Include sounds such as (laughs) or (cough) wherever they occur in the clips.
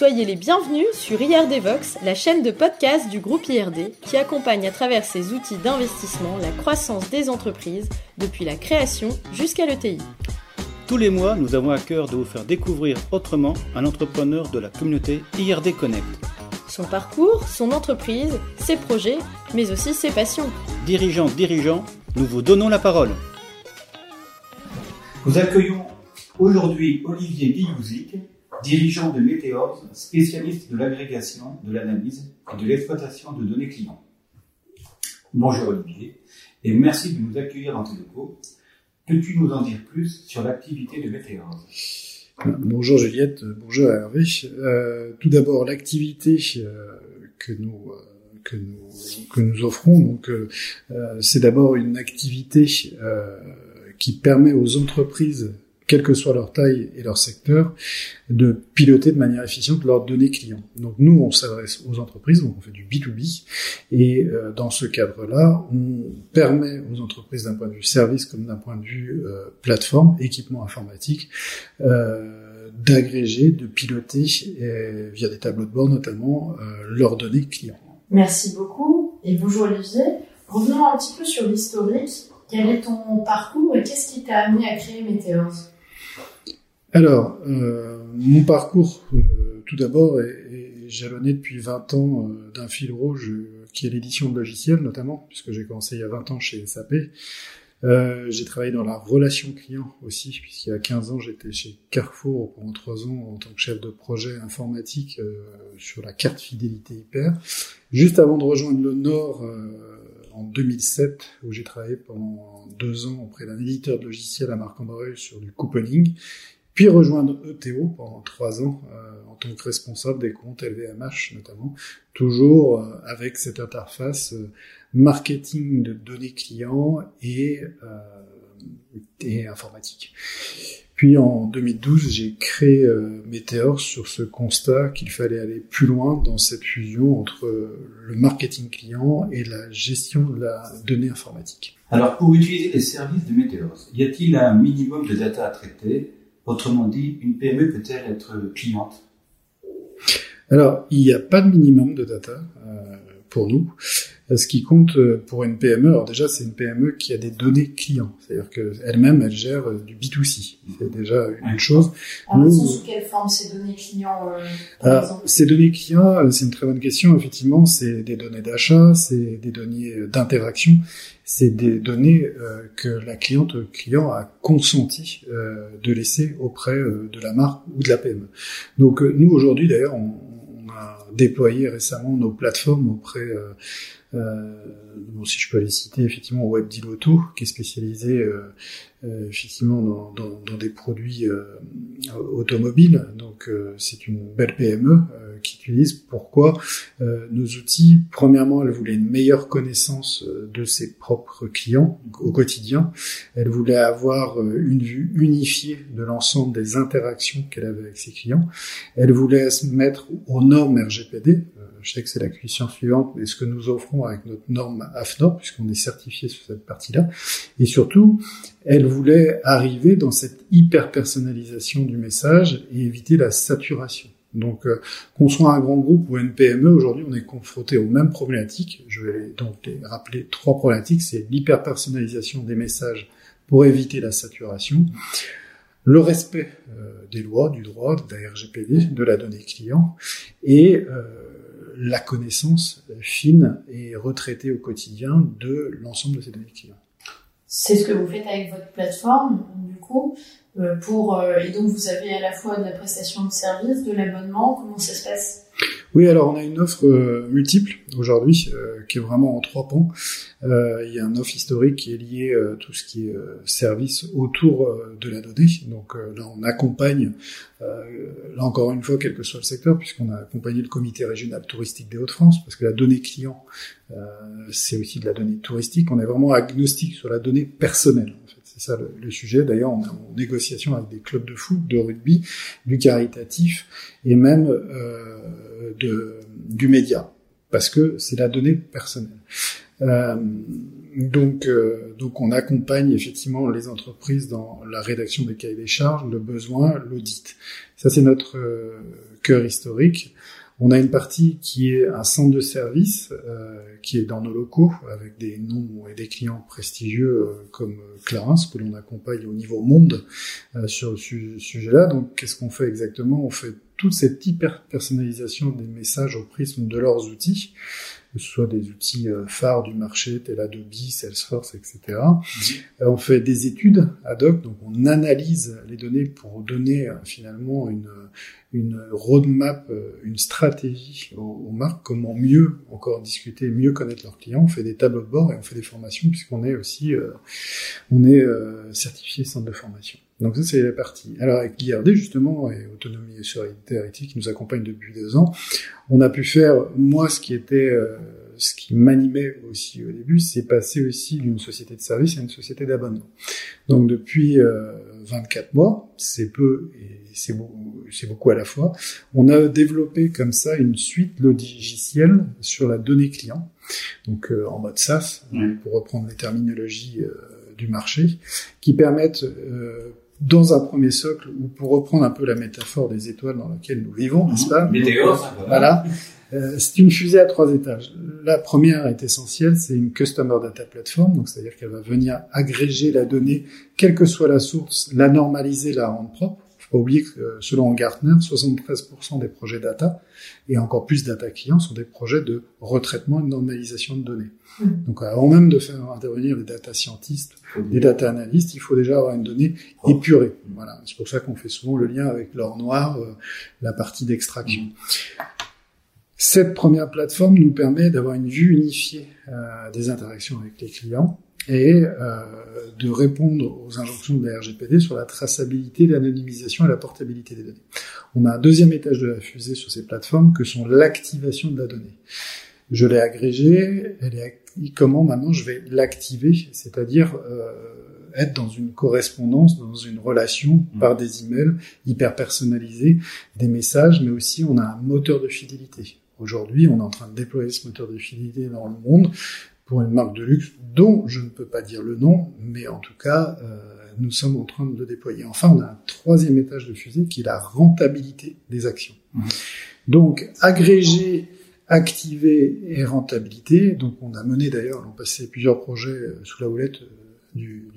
Soyez les bienvenus sur IRD Vox, la chaîne de podcast du groupe IRD qui accompagne à travers ses outils d'investissement la croissance des entreprises depuis la création jusqu'à l'ETI. Tous les mois, nous avons à cœur de vous faire découvrir autrement un entrepreneur de la communauté IRD Connect. Son parcours, son entreprise, ses projets, mais aussi ses passions. Dirigeants, dirigeants, nous vous donnons la parole. Nous accueillons aujourd'hui Olivier Guillouzic, dirigeant de Meteors, spécialiste de l'agrégation, de l'analyse et de l'exploitation de données clients. Bonjour Olivier, et merci de nous accueillir dans locaux. Peux-tu nous en dire plus sur l'activité de Meteors? Bonjour Juliette, bonjour Hervé. Euh, tout d'abord, l'activité euh, que nous euh, que nous que nous offrons, donc c'est d'abord une activité qui permet aux entreprises quelle que soit leur taille et leur secteur, de piloter de manière efficiente leurs données clients. Donc nous, on s'adresse aux entreprises, donc on fait du B2B, et euh, dans ce cadre-là, on permet aux entreprises d'un point de vue service comme d'un point de vue euh, plateforme, équipement informatique, euh, d'agréger, de piloter via des tableaux de bord notamment leurs données clients. Merci beaucoup et bonjour Olivier. Revenons un petit peu sur l'historique. Quel est ton parcours et qu'est-ce qui t'a amené à créer Meteors alors, euh, mon parcours, euh, tout d'abord, est, jalonné depuis 20 ans euh, d'un fil rouge qui est l'édition de logiciels, notamment, puisque j'ai commencé il y a 20 ans chez SAP. j'ai travaillé dans la relation client aussi, puisqu'il y a 15 ans, j'étais chez Carrefour pendant 3 ans en tant que chef de projet informatique sur la carte fidélité hyper. Juste avant de rejoindre le Nord en 2007, où j'ai travaillé pendant deux ans auprès d'un éditeur de logiciels à Marc-André sur du couponing puis rejoindre ETO pendant trois ans euh, en tant que responsable des comptes LVMH notamment, toujours euh, avec cette interface euh, marketing de données clients et, et informatique. Puis en 2012, j'ai créé Meteor sur ce constat qu'il fallait aller plus loin dans cette fusion entre le marketing client et la gestion de la donnée informatique. Alors pour utiliser les services de Meteor, y a-t-il un minimum de data à traiter? Autrement dit, une PME peut-elle être cliente? Alors, il n'y a pas de minimum de data pour nous. Ce qui compte euh, pour une PME, alors déjà c'est une PME qui a des données clients, c'est-à-dire qu'elle-même elle gère euh, du B2C, c'est déjà une chose. Alors, Nous, sous quelle forme ces données clients euh, Ces données clients, c'est une très bonne question. Effectivement, c'est des données d'achat, c'est des données d'interaction, c'est des données que la cliente client a consenti de laisser auprès de la marque ou de la PME. Donc nous aujourd'hui d'ailleurs on, déployé récemment nos plateformes auprès euh, bon, si je peux aller citer effectivement WebDeal Auto, qui est spécialisé euh, euh, effectivement dans, des produits automobiles. Donc c'est une belle PME Pourquoi Nos outils, premièrement, elle voulait une meilleure connaissance de ses propres clients au quotidien. Elle voulait avoir une vue unifiée de l'ensemble des interactions qu'elle avait avec ses clients. Elle voulait se mettre aux normes RGPD je sais que c'est la question suivante, mais ce que nous offrons avec notre norme AFNOR, puisqu'on est certifié sur cette partie-là, et surtout, elle voulait arriver dans cette hyper-personnalisation du message et éviter la saturation. Donc, euh, qu'on soit un grand groupe ou une PME, aujourd'hui, on est confronté aux mêmes problématiques. Je vais donc les rappeler trois problématiques. C'est l'hyper-personnalisation des messages pour éviter la saturation, le respect euh, des lois, du droit, de la RGPD, de la donnée client, et euh, la connaissance fine et retraitée au quotidien de l'ensemble de ces données clients. C'est ce que vous faites avec votre plateforme, du coup, pour euh, et donc vous avez à la fois de la prestation de service, de l'abonnement. Comment ça se passe? Oui, alors on a une offre euh, multiple aujourd'hui euh, qui est vraiment en trois pans. Euh, il y a un offre historique qui est lié à tout ce qui est service autour de la donnée. Donc là, on accompagne, là encore une fois, quel que soit le secteur, puisqu'on a accompagné le comité régional touristique des Hauts-de-France, parce que la donnée client, c'est aussi de la donnée touristique. On est vraiment agnostique sur la donnée personnelle. En fait. C'est ça le, sujet. D'ailleurs, on est en négociation avec des clubs de foot, de rugby, du caritatif et même euh, de, du média, parce que c'est la donnée personnelle. donc, donc on accompagne effectivement les entreprises dans la rédaction des cahiers des charges, le besoin, l'audit. Ça c'est notre cœur historique. On a une partie qui est un centre de service euh, qui est dans nos locaux avec des noms et des clients prestigieux euh, comme Clarence que l'on accompagne au niveau monde euh, sur ce sujet-là. Donc qu'est-ce qu'on fait exactement? Toute cette hyper personnalisation des messages au prisme de leurs outils que ce soit des outils euh, phares du marché, tel Adobe, Salesforce, etc. Euh, on fait des études ad hoc, donc on analyse les données pour donner euh, finalement une, une roadmap, une stratégie aux, marques, comment mieux encore discuter, mieux connaître leurs clients. On fait des tableaux de bord et on fait des formations puisqu'on est aussi, on est certifié centre de formation. Donc ça, c'est la partie. Alors avec l'IRD, justement, et Autonomie et Solidarité, qui nous accompagne depuis deux ans, on a pu faire, moi, ce qui était, euh, ce qui m'animait aussi au début, c'est passer aussi d'une société de service à une société d'abonnement. Donc depuis euh, 24 mois, c'est peu et c'est beaucoup, beaucoup à la fois, on a développé comme ça une suite logicielle sur la donnée client, donc euh, en mode SaaS, pour reprendre les terminologies euh, du marché, qui permettent dans un premier socle, ou pour reprendre un peu la métaphore des étoiles dans laquelle nous vivons, n'est-ce pas Météo, Voilà. Euh, c'est une fusée à trois étages. La première est essentielle, c'est une Customer Data Platform, donc c'est-à-dire qu'elle va venir agréger la donnée, quelle que soit la source, la normaliser, la rendre propre. Faut pas oublier que euh, selon Gartner, 73% des projets data et encore plus data clients sont des projets de retraitement et de normalisation de données. Mmh. Donc avant même de faire intervenir les data scientists, les data analystes, il faut déjà avoir une donnée épurée. Voilà, c'est pour ça qu'on fait souvent le lien avec l'or noir, euh, la partie d'extraction. Mmh. Cette première plateforme nous permet d'avoir une vue unifiée euh, des interactions avec les clients et euh, de répondre aux injonctions de la RGPD sur la traçabilité, l'anonymisation et la portabilité des données. On a un deuxième étage de la fusée sur ces plateformes que sont l'activation de la donnée. Je l'ai agrégée, elle est comment maintenant je vais l'activer, c'est-à-dire euh, être dans une correspondance, dans une relation mmh. par des emails hyper personnalisés, des messages, mais aussi on a un moteur de fidélité. Aujourd'hui, on est en train de déployer ce moteur de fidélité dans le monde pour une marque de luxe dont je ne peux pas dire le nom, mais en tout cas, euh, nous sommes en train de le déployer. Enfin, on a un troisième étage de fusée qui est la rentabilité des actions. Mmh. Donc, agréger, activer et rentabilité. Donc, on a mené d'ailleurs l'an passé plusieurs projets euh, sous la houlette euh, du,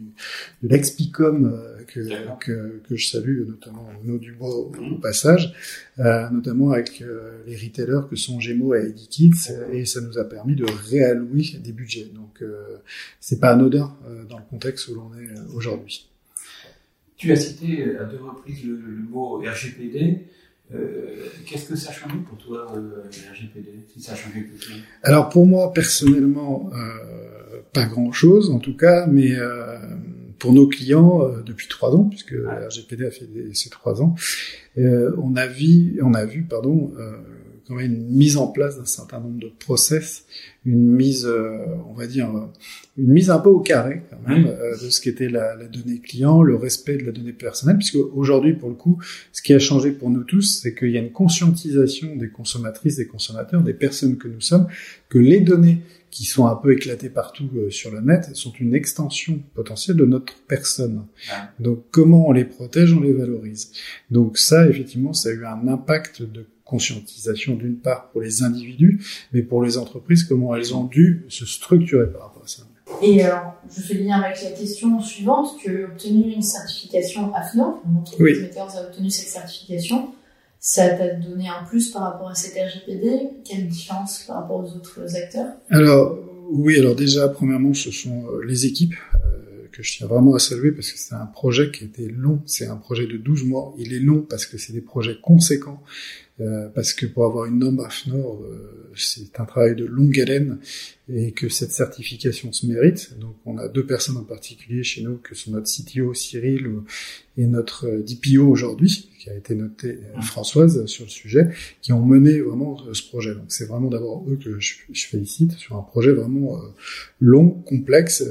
de l'ex-Picom euh, que, que, que, je salue, notamment Renaud Dubois au, au passage, euh, notamment avec euh, les retailers que sont Gemo et Edikits, et ça nous a permis de réallouer des budgets. Donc euh, c'est pas anodin dans le contexte où l'on est aujourd'hui. Tu as cité à deux reprises le, le mot RGPD. Euh, Qu'est-ce que ça a changé pour toi, euh, RGPD Si ça a changé quelque chose Alors pour moi, personnellement, euh, pas grand-chose en tout cas, mais euh, pour nos clients, euh, depuis trois ans, puisque RGPD a fait des, ces trois ans, euh, on a vu, on a vu, pardon, quand même une mise en place d'un certain nombre de process, une mise, on va dire, une mise un peu au carré quand même de ce qu'était la, la, donnée client, le respect de la donnée personnelle, puisque aujourd'hui pour le coup, ce qui a changé pour nous tous, c'est qu'il y a une conscientisation des consommatrices, des consommateurs, des personnes que nous sommes, que les données qui sont un peu éclatées partout euh, sur le net, sont une extension potentielle de notre personne. Donc comment on les protège, on les valorise. Donc ça, effectivement, ça a eu un impact de conscientisation d'une part pour les individus, mais pour les entreprises, comment elles ont dû se structurer par rapport à ça. Et alors, je fais lien avec la question suivante, as obtenu une certification AFNOR, l'entreprise oui. a obtenu cette certification. Ça t'a donné un plus par rapport à cette RGPD Quelle différence par rapport aux autres acteurs? Alors, oui, alors déjà, premièrement, ce sont euh, les équipes euh, que je tiens vraiment à saluer parce que c'est un projet qui était long. C'est un projet de 12 mois. Il est long parce que c'est des projets conséquents. Euh, parce que pour avoir une norme AFNOR, euh, c'est un travail de longue haleine et que cette certification se mérite. Donc on a deux personnes en particulier chez nous, que sont notre CTO Cyril et notre DPO aujourd'hui, qui a été noté euh, Françoise sur le sujet, qui ont mené vraiment ce projet. Donc c'est vraiment d'abord eux que je, je, félicite sur un projet vraiment long, complexe,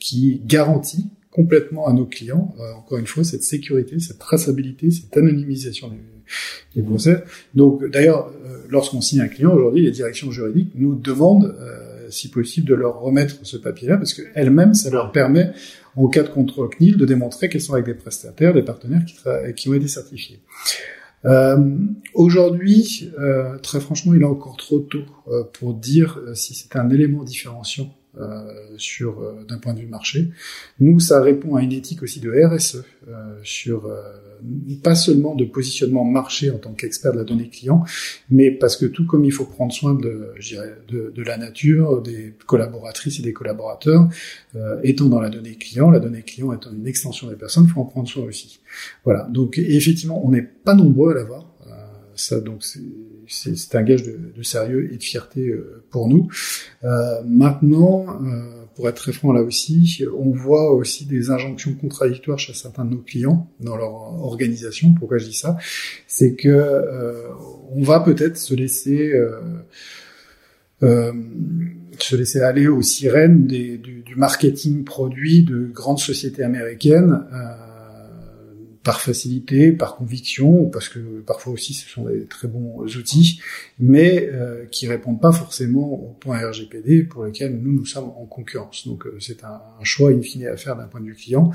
qui garantit complètement à nos clients, encore une fois, cette sécurité, cette traçabilité, cette anonymisation des Donc, d'ailleurs, euh, lorsqu'on signe un client aujourd'hui, les directions juridiques nous demandent euh, si possible, de leur remettre ce papier-là, parce qu'elles-mêmes, ça leur permet, en cas de contrôle CNIL, de démontrer qu'elles sont avec des prestataires, des partenaires qui, qui ont été certifiés. Euh, Aujourd'hui, euh, très franchement, il est encore trop tôt euh, pour dire euh, si c'est un élément différenciant sur euh, d'un point de vue marché. Nous, ça répond à une éthique aussi de RSE euh, sur pas seulement de positionnement marché en tant qu'expert de la donnée client, mais parce que tout comme il faut prendre soin de, de, de la nature, des collaboratrices et des collaborateurs, étant dans la donnée client, la donnée client étant une extension des personnes, il faut en prendre soin aussi. Voilà. Donc effectivement, on n'est pas nombreux à l'avoir. Ça, donc c'est un gage de, de, sérieux et de fierté euh, pour nous. Euh, maintenant, euh, pour être très franc là aussi, on voit aussi des injonctions contradictoires chez certains de nos clients dans leur organisation. Pourquoi je dis ça? C'est que euh, on va peut-être se laisser euh, se laisser aller aux sirènes des, du, du, marketing produit de grandes sociétés américaines. Euh, par facilité, par conviction, parce que parfois aussi ce sont des très bons outils, mais euh, qui répondent pas forcément aux points RGPD pour lesquels nous nous sommes en concurrence. Donc euh, c'est un, un, choix in fine à faire d'un point de vue client.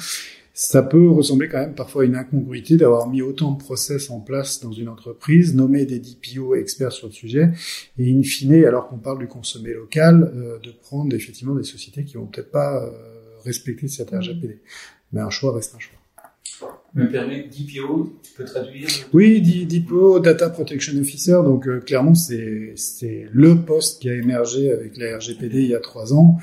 Ça peut ressembler quand même parfois à une incongruité d'avoir mis autant de process en place dans une entreprise, nommé des DPO experts sur le sujet, et in fine, alors qu'on parle du consommé local, euh, de prendre effectivement des sociétés qui vont peut-être pas euh, respecter cette RGPD. Mais un choix reste un choix me permet, DPO, tu peux traduire Oui, DPO, Data Protection Officer, donc euh, clairement c'est c'est le poste qui a émergé avec la RGPD il y a trois ans,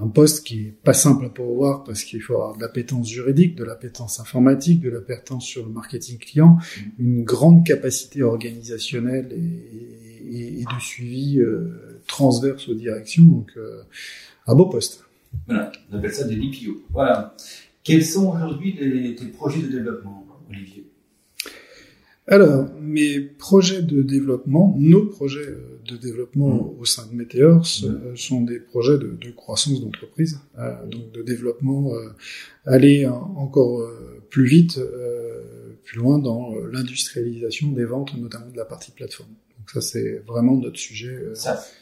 un poste qui est pas simple à pouvoir parce qu'il faut avoir de l'appétence juridique, de l'appétence informatique, de l'appétence sur le marketing client, une grande capacité organisationnelle et, et, et de suivi euh, transverse aux directions, donc euh, un beau poste. Voilà, on appelle ça des DPO. Voilà. Quels sont aujourd'hui tes projets de développement, Olivier? Alors, mes projets de développement, nos projets euh, de développement mmh. au sein de Meteors mmh. sont des projets de, de croissance d'entreprise, euh, donc de développement, euh, aller encore euh, plus vite, euh, plus loin dans l'industrialisation des ventes, notamment de la partie plateforme. Donc ça, c'est vraiment notre sujet. SaaS.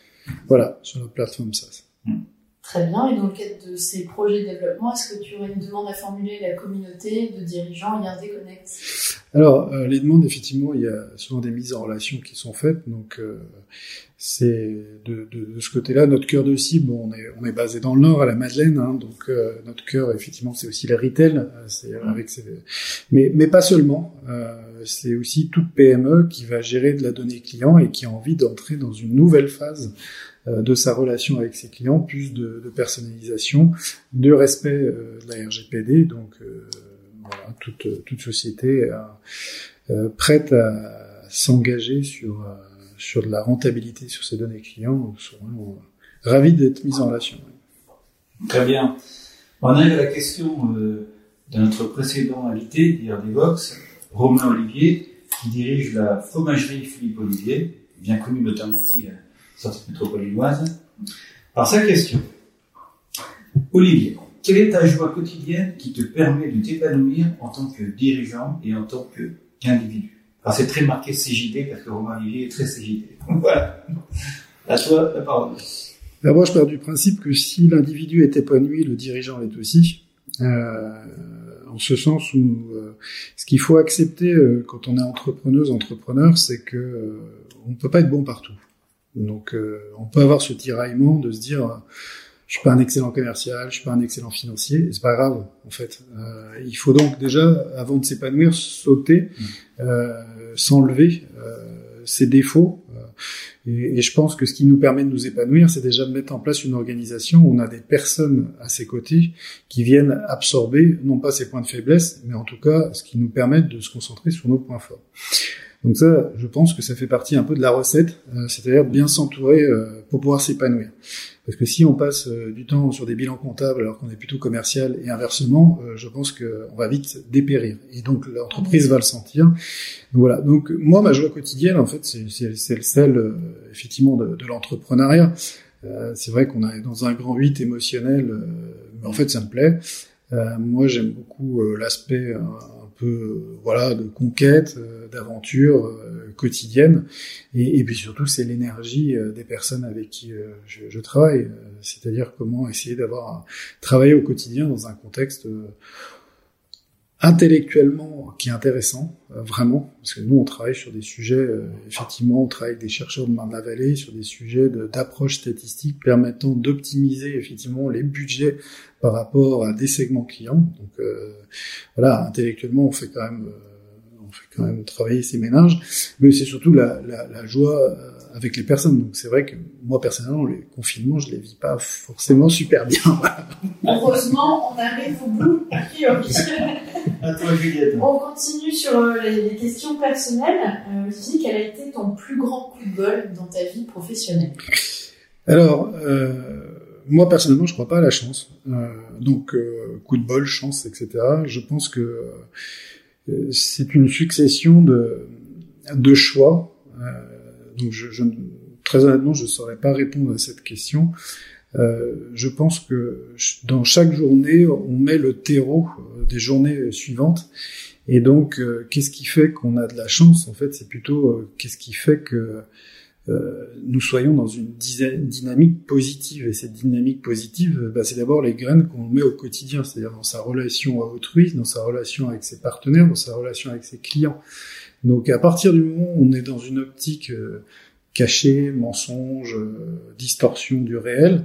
Voilà, sur notre plateforme SaaS. Mmh. Très bien. Et dans le cadre de ces projets de développement, est-ce que tu aurais une demande à formuler à la communauté de dirigeants IRD Connect Alors, euh, les demandes, effectivement, il y a souvent des mises en relation qui sont faites. Donc, euh, c'est de, de, de, ce côté-là, notre cœur de cible, on est, on est basé dans le Nord, à la Madeleine. Hein, donc, euh, notre cœur, effectivement, c'est aussi le retail. Euh, c'est avec ces... mais, mais pas seulement. c'est aussi toute PME qui va gérer de la donnée client et qui a envie d'entrer dans une nouvelle phase euh, de sa relation avec ses clients, plus de, personnalisation, de respect euh, de la RGPD. Donc euh, toute, toute société prête à s'engager sur sur de la rentabilité sur ses données clients sont vraiment ravis d'être mis en relation. Très bien. On arrive à la question de notre précédent invité, d'IRD Vox, Romain Olivier, qui dirige la fromagerie Philippe Olivier, bien connu notamment aussi sortie par sa question. Olivier, quelle est ta joie quotidienne qui te permet de t'épanouir en tant que dirigeant et en tant qu'individu? Alors c'est très marqué CJD parce que Romain Olivier est très CJD. (laughs) voilà. À toi la parole. D'abord, je pars du principe que si l'individu est épanoui, le dirigeant l'est aussi. Euh, en ce sens où euh, ce qu'il faut accepter euh, quand on est entrepreneuse, entrepreneur, c'est que euh, on ne peut pas être bon partout. Donc euh, on peut avoir ce tiraillement de se dire euh, je suis pas un excellent commercial, je suis pas un excellent financier, c'est pas grave en fait. Euh, il faut donc déjà avant de s'épanouir sauter, mmh. euh, s'enlever ses défauts. Et, je pense que ce qui nous permet de nous épanouir, c'est déjà de mettre en place une organisation où on a des personnes à ses côtés qui viennent absorber non pas ses points de faiblesse, mais en tout cas ce qui nous permet de se concentrer sur nos points forts. Donc ça, je pense que ça fait partie un peu de la recette, euh, c'est-à-dire bien s'entourer euh, pour pouvoir s'épanouir. Parce que si on passe euh, du temps sur des bilans comptables alors qu'on est plutôt commercial et inversement, je pense qu'on va vite dépérir. Et donc l'entreprise va le sentir. Donc, voilà. Donc moi, ma joie quotidienne, en fait, c'est celle effectivement de, de l'entrepreneuriat. c'est vrai qu'on est dans un grand 8 émotionnel, mais en fait, ça me plaît. moi, j'aime beaucoup l'aspect peu voilà de conquête, euh, d'aventure, euh, quotidienne. Et, puis surtout, c'est l'énergie des personnes avec qui je, je, travaille. C'est-à-dire comment essayer d'avoir travailler au quotidien dans un contexte intellectuellement qui est intéressant, euh, vraiment, parce que nous on travaille sur des sujets, euh, effectivement, on travaille avec des chercheurs de Marne-la-Vallée sur des sujets d'approche statistique permettant d'optimiser effectivement les budgets par rapport à des segments clients. Donc euh, voilà, intellectuellement on fait quand même, on fait quand même travailler ces ménages, mais c'est surtout la, la, la joie avec les personnes. Donc c'est vrai que moi personnellement, les confinements, je les vis pas forcément super bien. Heureusement, on arrive au bout. (laughs) (laughs) à toi, Juliette. On continue sur euh, les, questions personnelles. Euh, quel a été ton plus grand coup de bol dans ta vie professionnelle? Alors, euh, moi personnellement, je crois pas à la chance. Euh, donc, euh, coup de bol, chance, etc. Je pense que c'est une succession de, de choix. donc, je, je, très honnêtement, je ne saurais pas répondre à cette question. Euh, je pense que dans chaque journée, on met le terreau euh, des journées suivantes. Et donc, euh, qu'est-ce qui fait qu'on a de la chance En fait, c'est plutôt qu'est-ce qui fait que nous soyons dans une dynamique positive. Et cette dynamique positive, bah, c'est d'abord les graines qu'on met au quotidien, c'est-à-dire dans sa relation à autrui, dans sa relation avec ses partenaires, dans sa relation avec ses clients. Donc, à partir du moment où on est dans une optique cachée, mensonge, distorsion du réel,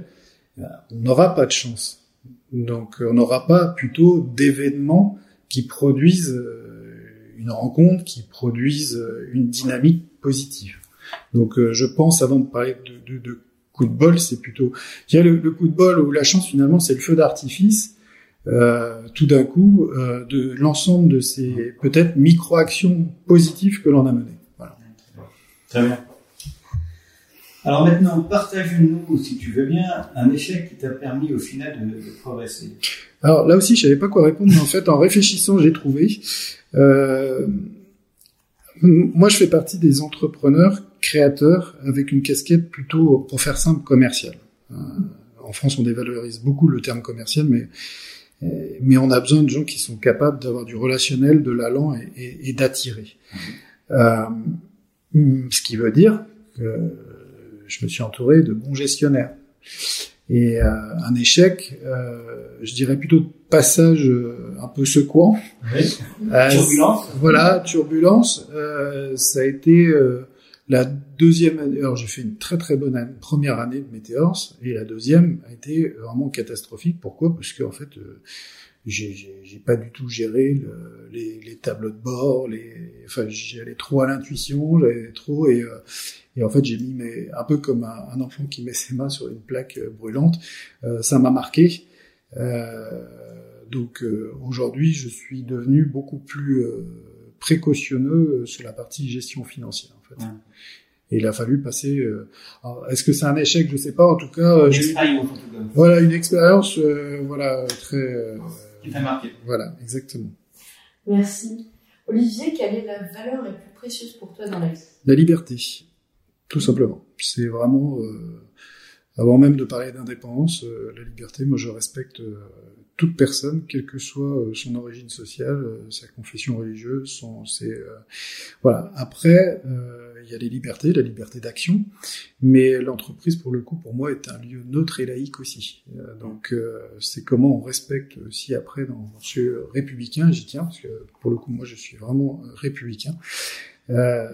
on n'aura pas de chance. Donc on n'aura pas plutôt d'événements qui produisent euh, une rencontre, qui produisent euh, une dynamique positive. Donc euh, je pense, avant de parler de, de, coup de bol, c'est plutôt... Il y a le, coup de bol ou la chance finalement, c'est le feu d'artifice, tout d'un coup, de l'ensemble de ces peut-être micro-actions positives que l'on a menées. Voilà. Très bien. Alors maintenant, partage-nous, si tu veux bien, un échec qui t'a permis au final de, progresser. Alors là aussi, je savais pas quoi répondre, mais en fait, en réfléchissant, j'ai trouvé. Euh, moi, je fais partie des entrepreneurs créateurs avec une casquette plutôt, pour faire simple, commerciale. Euh, en France, on dévalorise beaucoup le terme commercial, mais mais on a besoin de gens qui sont capables d'avoir du relationnel, de l'allant et, et, d'attirer. Euh, ce qui veut dire que je me suis entouré de bons gestionnaires. Et euh, un échec, euh, je dirais plutôt de passage euh, un peu secouant. Oui. turbulence. Voilà, turbulence. ça a été la deuxième année. Alors j'ai fait une très très bonne année, première année de Météors, et la deuxième a été vraiment catastrophique. Pourquoi? Parce qu'en fait, j'ai pas du tout géré le, les, les, tableaux de bord. Les, enfin, j'allais trop à l'intuition, j'allais trop et et en fait, j'ai mis mes, un peu comme un, enfant qui met ses mains sur une plaque euh, brûlante. Euh, ça m'a marqué. Euh, donc euh, aujourd'hui, je suis devenu beaucoup plus précautionneux sur la partie gestion financière. En fait. Et il a fallu passer. Est-ce que c'est un échec? Je sais pas. En tout cas, j'ai voilà une expérience, voilà très. Qui t'a marqué. Voilà, exactement. Merci. Olivier, quelle est la valeur la plus précieuse pour toi dans la vie? La liberté. Tout simplement. C'est vraiment, euh, avant même de parler d'indépendance, euh, la liberté, moi je respecte euh, toute personne, quelle que soit son origine sociale, sa confession religieuse, son, c'est, voilà. Après, il y a les libertés, la liberté d'action, mais l'entreprise, pour le coup, pour moi, est un lieu neutre et laïque aussi. donc, c'est comment on respecte aussi après dans ce républicain, j'y tiens, parce que pour le coup, moi, je suis vraiment républicain. Euh,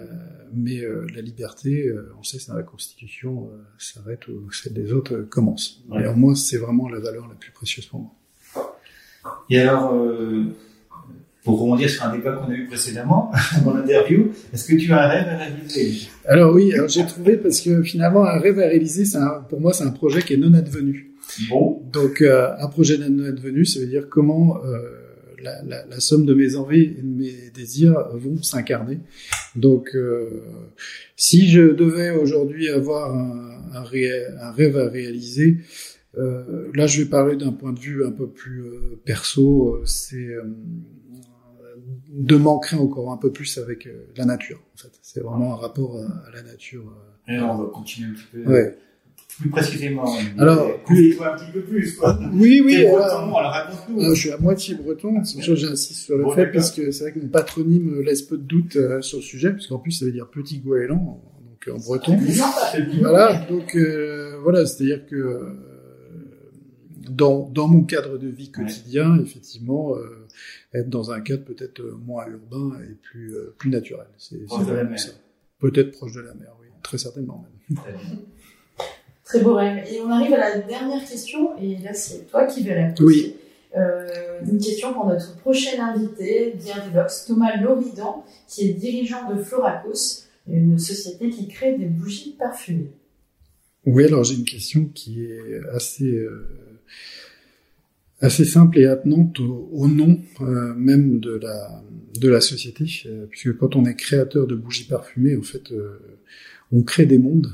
mais euh, la liberté, euh, on sait, c'est dans la Constitution, s'arrête où (laughs) celle des autres commence. Ouais. Et moi, c'est vraiment la valeur la plus précieuse pour moi. Et alors, pour rebondir sur un débat qu'on a eu précédemment (laughs) dans l'interview, est-ce que tu as un rêve à réaliser? Alors oui, alors j'ai trouvé parce que finalement un rêve à réaliser, c'est pour moi c'est un projet qui est non advenu. Bon. Donc un projet non advenu, ça veut dire comment la, la, la, somme de mes envies et de mes désirs vont s'incarner. Donc, euh, si je devais aujourd'hui avoir un, un, un, rêve à réaliser, euh, là, je vais parler d'un point de vue un peu plus euh, perso. Euh, c'est euh, de m'ancrer encore un peu plus avec la nature. En fait, c'est vraiment un rapport à, la nature. Et on va continuer un petit peu. Ouais plus précisément Alors, plus, un petit peu plus, quoi. Oui, oui. breton, alors, raconte-nous. je suis à moitié breton, j'insiste sur le fait, parce que c'est vrai que mon patronyme laisse peu de doute euh, sur le sujet, puisqu'en plus ça veut dire petit goéland, donc en breton. voilà, donc euh, voilà, c'est-à-dire que euh, dans, dans mon cadre de vie quotidien, effectivement, euh, être dans un cadre peut-être moins urbain et plus, plus naturel. C'est vraiment ça. Peut-être proche de la mer, oui, très certainement même. (laughs) Très beau rêve. Et on arrive à la dernière question, et là c'est toi qui la poser. Oui. Euh, une question pour notre prochain invité, Devox, Thomas Loridan, qui est dirigeant de Floracos, une société qui crée des bougies parfumées. Oui, alors j'ai une question qui est assez euh, assez simple et attenante au, nom euh, même de la de la société, euh, puisque quand on est créateur de bougies parfumées, en fait, on crée des mondes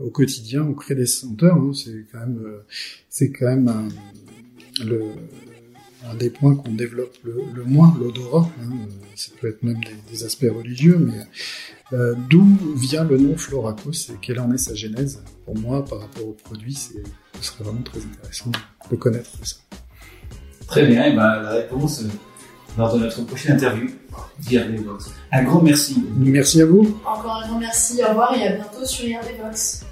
au quotidien, on crée des senteurs. Hein, c'est quand même, euh, c'est quand même un, le, un des points qu'on développe le, moins, l'odorat. Hein, ça peut être même des, aspects religieux, mais euh, d'où vient le nom Floracos et quelle en est sa genèse Pour moi, par rapport au produit, ce serait vraiment très intéressant de connaître ça. Très bien, et ben, la réponse lors de notre prochaine interview. Un grand merci. Merci à vous. Encore un grand merci. Au revoir et à bientôt sur IRD Box.